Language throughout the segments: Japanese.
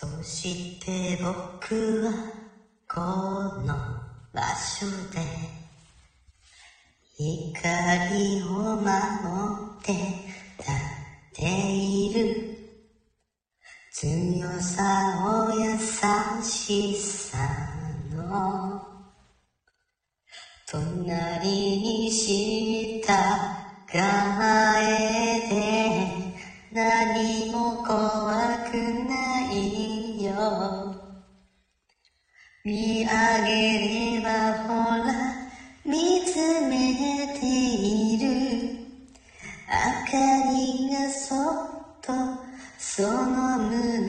そして僕はこの場所で光を守って立っている。強さを優しさの隣に従えて何も怖くない。見上げればほら見つめている。明かりがそっとその胸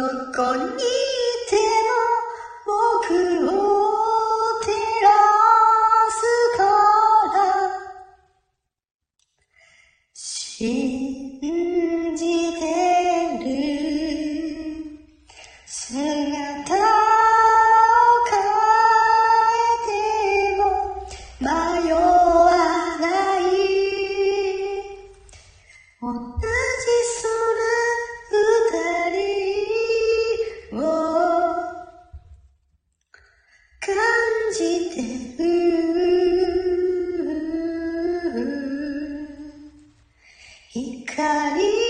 どこにいても僕を照らすから。じてる光